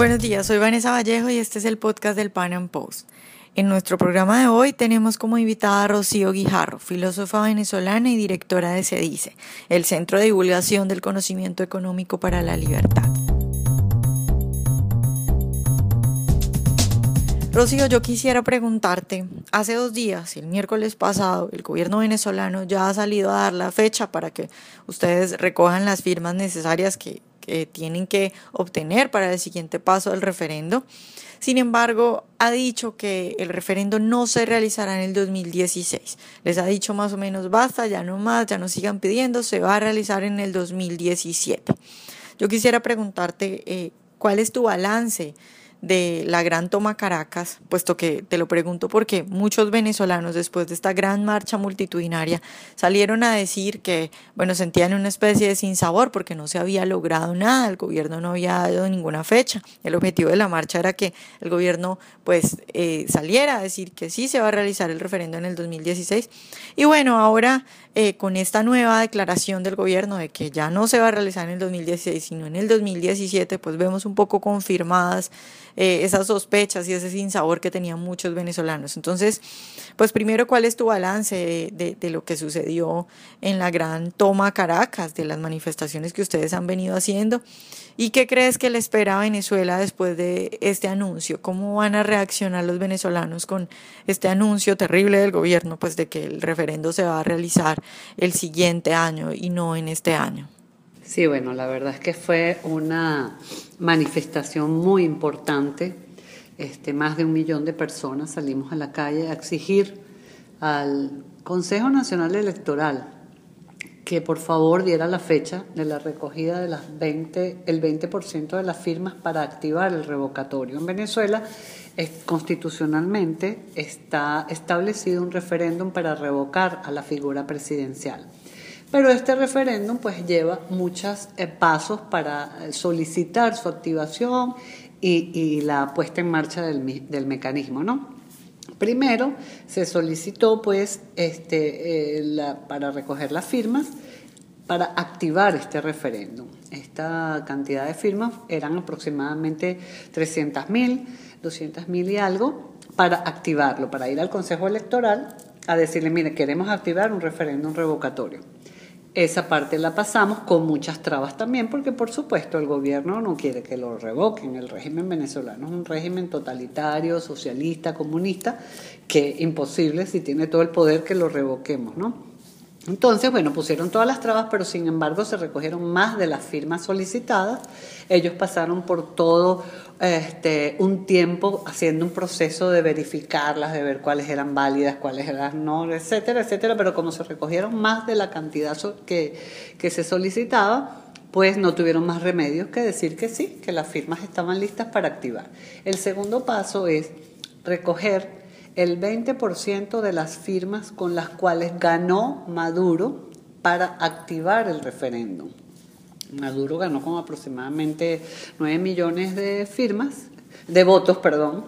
Buenos días, soy Vanessa Vallejo y este es el podcast del Pan Am Post. En nuestro programa de hoy tenemos como invitada a Rocío Guijarro, filósofa venezolana y directora de CEDICE, el Centro de Divulgación del Conocimiento Económico para la Libertad. Rocío, yo quisiera preguntarte, hace dos días, el miércoles pasado, el gobierno venezolano ya ha salido a dar la fecha para que ustedes recojan las firmas necesarias que, que tienen que obtener para el siguiente paso del referendo. Sin embargo, ha dicho que el referendo no se realizará en el 2016. Les ha dicho más o menos, basta, ya no más, ya no sigan pidiendo, se va a realizar en el 2017. Yo quisiera preguntarte, eh, ¿cuál es tu balance? De la gran toma Caracas, puesto que te lo pregunto porque muchos venezolanos después de esta gran marcha multitudinaria salieron a decir que, bueno, sentían una especie de sinsabor porque no se había logrado nada, el gobierno no había dado ninguna fecha. El objetivo de la marcha era que el gobierno pues eh, saliera a decir que sí se va a realizar el referendo en el 2016. Y bueno, ahora eh, con esta nueva declaración del gobierno de que ya no se va a realizar en el 2016, sino en el 2017, pues vemos un poco confirmadas eh, esas sospechas y ese sinsabor que tenían muchos venezolanos. Entonces, pues primero, ¿cuál es tu balance de, lo que sucedió en la gran toma Caracas, de las manifestaciones que ustedes han venido haciendo? ¿Y qué crees que le espera a Venezuela después de este anuncio? ¿Cómo van a reaccionar los venezolanos con este anuncio terrible del gobierno, pues de que el referendo se va a realizar el siguiente año y no en este año? Sí, bueno, la verdad es que fue una manifestación muy importante. Este, más de un millón de personas salimos a la calle a exigir al Consejo Nacional Electoral que por favor diera la fecha de la recogida de las 20, el 20% de las firmas para activar el revocatorio. En Venezuela, constitucionalmente, está establecido un referéndum para revocar a la figura presidencial. Pero este referéndum pues lleva muchos eh, pasos para eh, solicitar su activación y, la puesta en marcha del, del, mecanismo, ¿no? Primero se solicitó pues este, eh, para recoger las firmas para activar este referéndum. Esta cantidad de firmas eran aproximadamente 300.000, 200.000 y algo para activarlo, para ir al Consejo Electoral a decirle, mire, queremos activar un referéndum revocatorio. Esa parte la pasamos con muchas trabas también, porque por supuesto el gobierno no quiere que lo revoquen. El régimen venezolano es un régimen totalitario, socialista, comunista, que imposible si tiene todo el poder que lo revoquemos, ¿no? Entonces, bueno, pusieron todas las trabas, pero sin embargo se recogieron más de las firmas solicitadas. Ellos pasaron por todo este, un tiempo haciendo un proceso de verificarlas, de ver cuáles eran válidas, cuáles eran no, etcétera, etcétera. Pero como se recogieron más de la cantidad que, que se solicitaba, pues no tuvieron más remedios que decir que sí, que las firmas estaban listas para activar. El segundo paso es recoger el 20% de las firmas con las cuales ganó Maduro para activar el referéndum. Maduro ganó con aproximadamente 9 millones de firmas, de votos, perdón,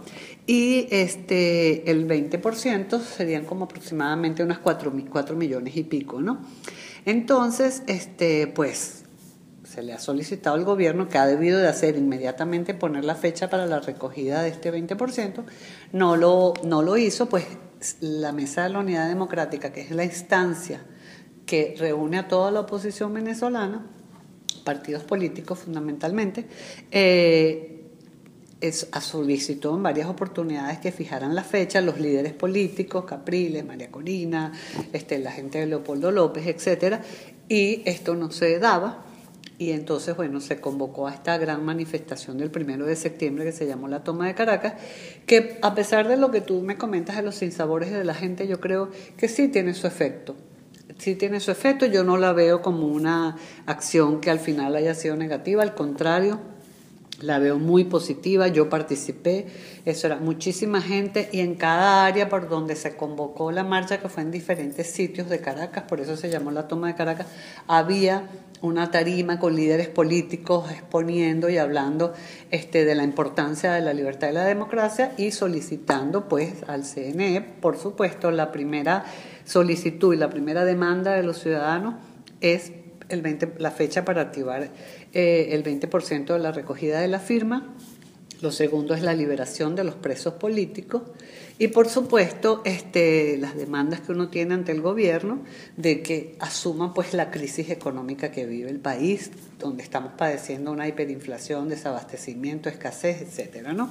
y este, el 20% serían como aproximadamente unas 4, 4 millones y pico, ¿no? Entonces, este, pues se le ha solicitado al gobierno que ha debido de hacer inmediatamente poner la fecha para la recogida de este 20%, no lo, no lo hizo, pues la Mesa de la Unidad Democrática, que es la instancia que reúne a toda la oposición venezolana, partidos políticos fundamentalmente, eh, es, solicitó en varias oportunidades que fijaran la fecha los líderes políticos, Capriles, María Corina, este, la gente de Leopoldo López, etcétera, y esto no se daba y entonces, bueno, se convocó a esta gran manifestación del primero de septiembre que se llamó la toma de Caracas, que a pesar de lo que tú me comentas de los sinsabores de la gente, yo creo que sí tiene su efecto. Sí tiene su efecto, yo no la veo como una acción que al final haya sido negativa, al contrario, la veo muy positiva, yo participé, eso era muchísima gente y en cada área por donde se convocó la marcha, que fue en diferentes sitios de Caracas, por eso se llamó la toma de Caracas, había una tarima con líderes políticos exponiendo y hablando este, de la importancia de la libertad y la democracia y solicitando pues al CNE, por supuesto, la primera solicitud y la primera demanda de los ciudadanos es el 20, la fecha para activar eh, el 20% de la recogida de la firma Lo segundo es la liberación de los presos políticos y por supuesto este, las demandas que uno tiene ante el gobierno de que asuma pues la crisis económica que vive el país, donde estamos padeciendo una hiperinflación, desabastecimiento, escasez, etcétera, ¿no?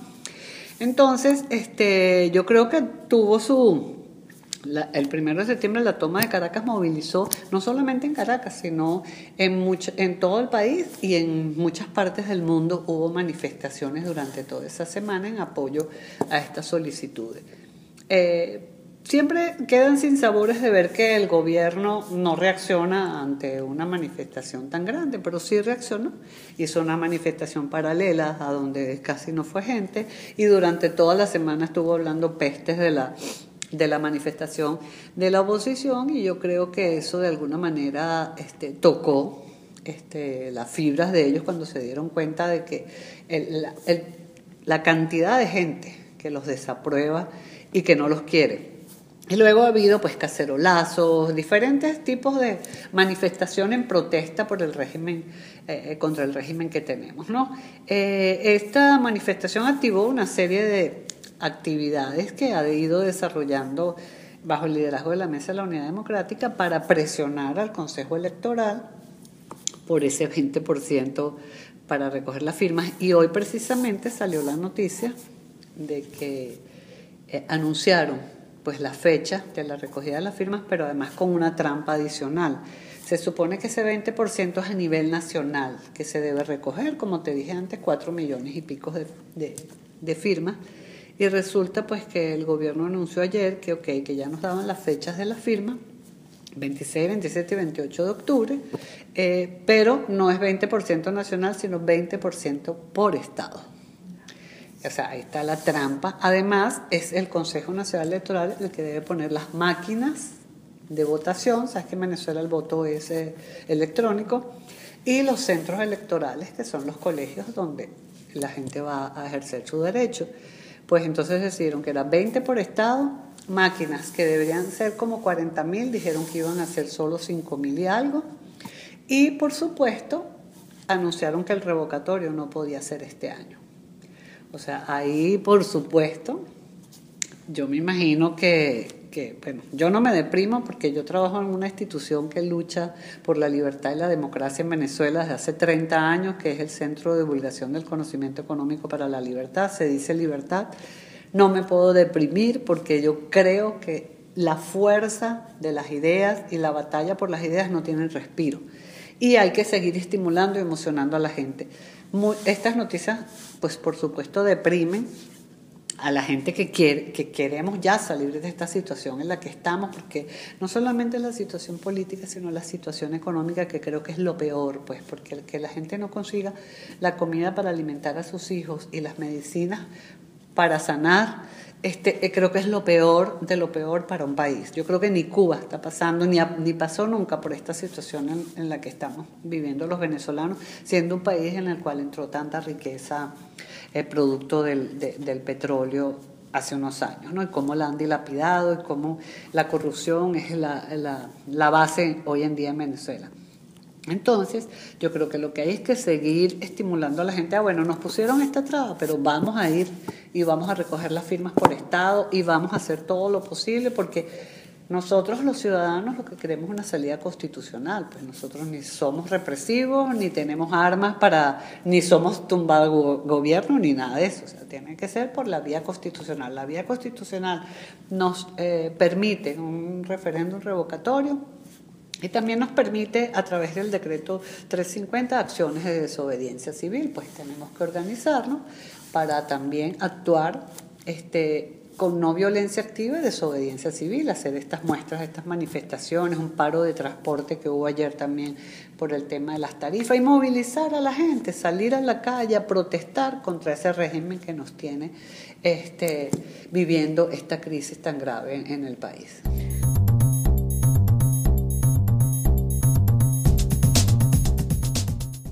Entonces, este, yo creo que tuvo su, el primero de septiembre la toma de Caracas movilizó no solamente en Caracas, sino en, en todo el país y en muchas partes del mundo hubo manifestaciones durante toda esa semana en apoyo a estas solicitudes. Eh, siempre quedan sin sabores de ver que el gobierno no reacciona ante una manifestación tan grande, pero sí reaccionó. Hizo una manifestación paralela a donde casi no fue gente y durante toda la semana estuvo hablando pestes de la de la manifestación de la oposición y yo creo que eso de alguna manera este, tocó este, las fibras de ellos cuando se dieron cuenta de que la cantidad de gente que los desaprueba y que no los quiere. Y luego ha habido pues cacerolazos, diferentes tipos de manifestación en protesta por el régimen, eh, contra el régimen que tenemos. ¿no? Eh, esta manifestación activó una serie de actividades que ha ido desarrollando bajo el liderazgo de la Mesa de la Unidad Democrática para presionar al Consejo Electoral por ese 20% para recoger las firmas. Y hoy precisamente salió la noticia de que eh, anunciaron pues la fecha de la recogida de las firmas, pero además con una trampa adicional. Se supone que ese 20% es a nivel nacional que se debe recoger, como te dije antes, 4 millones y pico de, de, de firmas y resulta pues que el gobierno anunció ayer que, okay, que ya nos daban las fechas de la firma, 26, 27 y 28 de octubre, eh, pero no es 20% nacional, sino 20% por estado. O sea, ahí está la trampa. Además, es el Consejo Nacional Electoral el que debe poner las máquinas de votación, sabes que en Venezuela el voto es eh, electrónico, y los centros electorales, que son los colegios donde la gente va a ejercer su derecho pues entonces decidieron que era 20 por estado, máquinas que deberían ser como 40 mil, dijeron que iban a ser solo 5 mil y algo, y por supuesto anunciaron que el revocatorio no podía ser este año. O sea, ahí por supuesto, yo me imagino que bueno, yo no me deprimo porque yo trabajo en una institución que lucha por la libertad y la democracia en Venezuela desde hace 30 años, que es el Centro de Divulgación del Conocimiento Económico para la Libertad, se dice libertad. No me puedo deprimir porque yo creo que la fuerza de las ideas y la batalla por las ideas no tienen respiro. Y hay que seguir estimulando y emocionando a la gente. estas noticias, pues por supuesto, deprimen, a la gente que, quiere, que queremos ya salir de esta situación en la que estamos, porque no solamente la situación política, sino la situación económica, que creo que es lo peor, pues, porque que la gente no consiga la comida para alimentar a sus hijos y las medicinas para sanar, este, eh, creo que es lo peor de lo peor para un país. Yo creo que ni Cuba está pasando, ni, ni pasó nunca por esta situación en, la que estamos viviendo los venezolanos, siendo un país en el cual entró tanta riqueza el producto del, del petróleo hace unos años, ¿no? Y cómo la han dilapidado y cómo la corrupción es la, la, base hoy en día en Venezuela. Entonces, yo creo que lo que hay es que seguir estimulando a la gente, ah, bueno, nos pusieron esta traba, pero vamos a ir y vamos a recoger las firmas por Estado y vamos a hacer todo lo posible porque nosotros los ciudadanos lo que queremos es una salida constitucional, pues nosotros ni somos represivos, ni tenemos armas para, ni somos tumbado gobierno, ni nada de eso. O sea, tiene que ser por la vía constitucional. La vía constitucional nos eh, permite un referéndum revocatorio y también nos permite, a través del decreto 350, acciones de desobediencia civil. Pues tenemos que organizarnos para también actuar este, con no violencia activa y desobediencia civil, hacer estas muestras, estas manifestaciones, un paro de transporte que hubo ayer también por el tema de las tarifas y movilizar a la gente, salir a la calle a protestar contra ese régimen que nos tiene este, viviendo esta crisis tan grave en el país.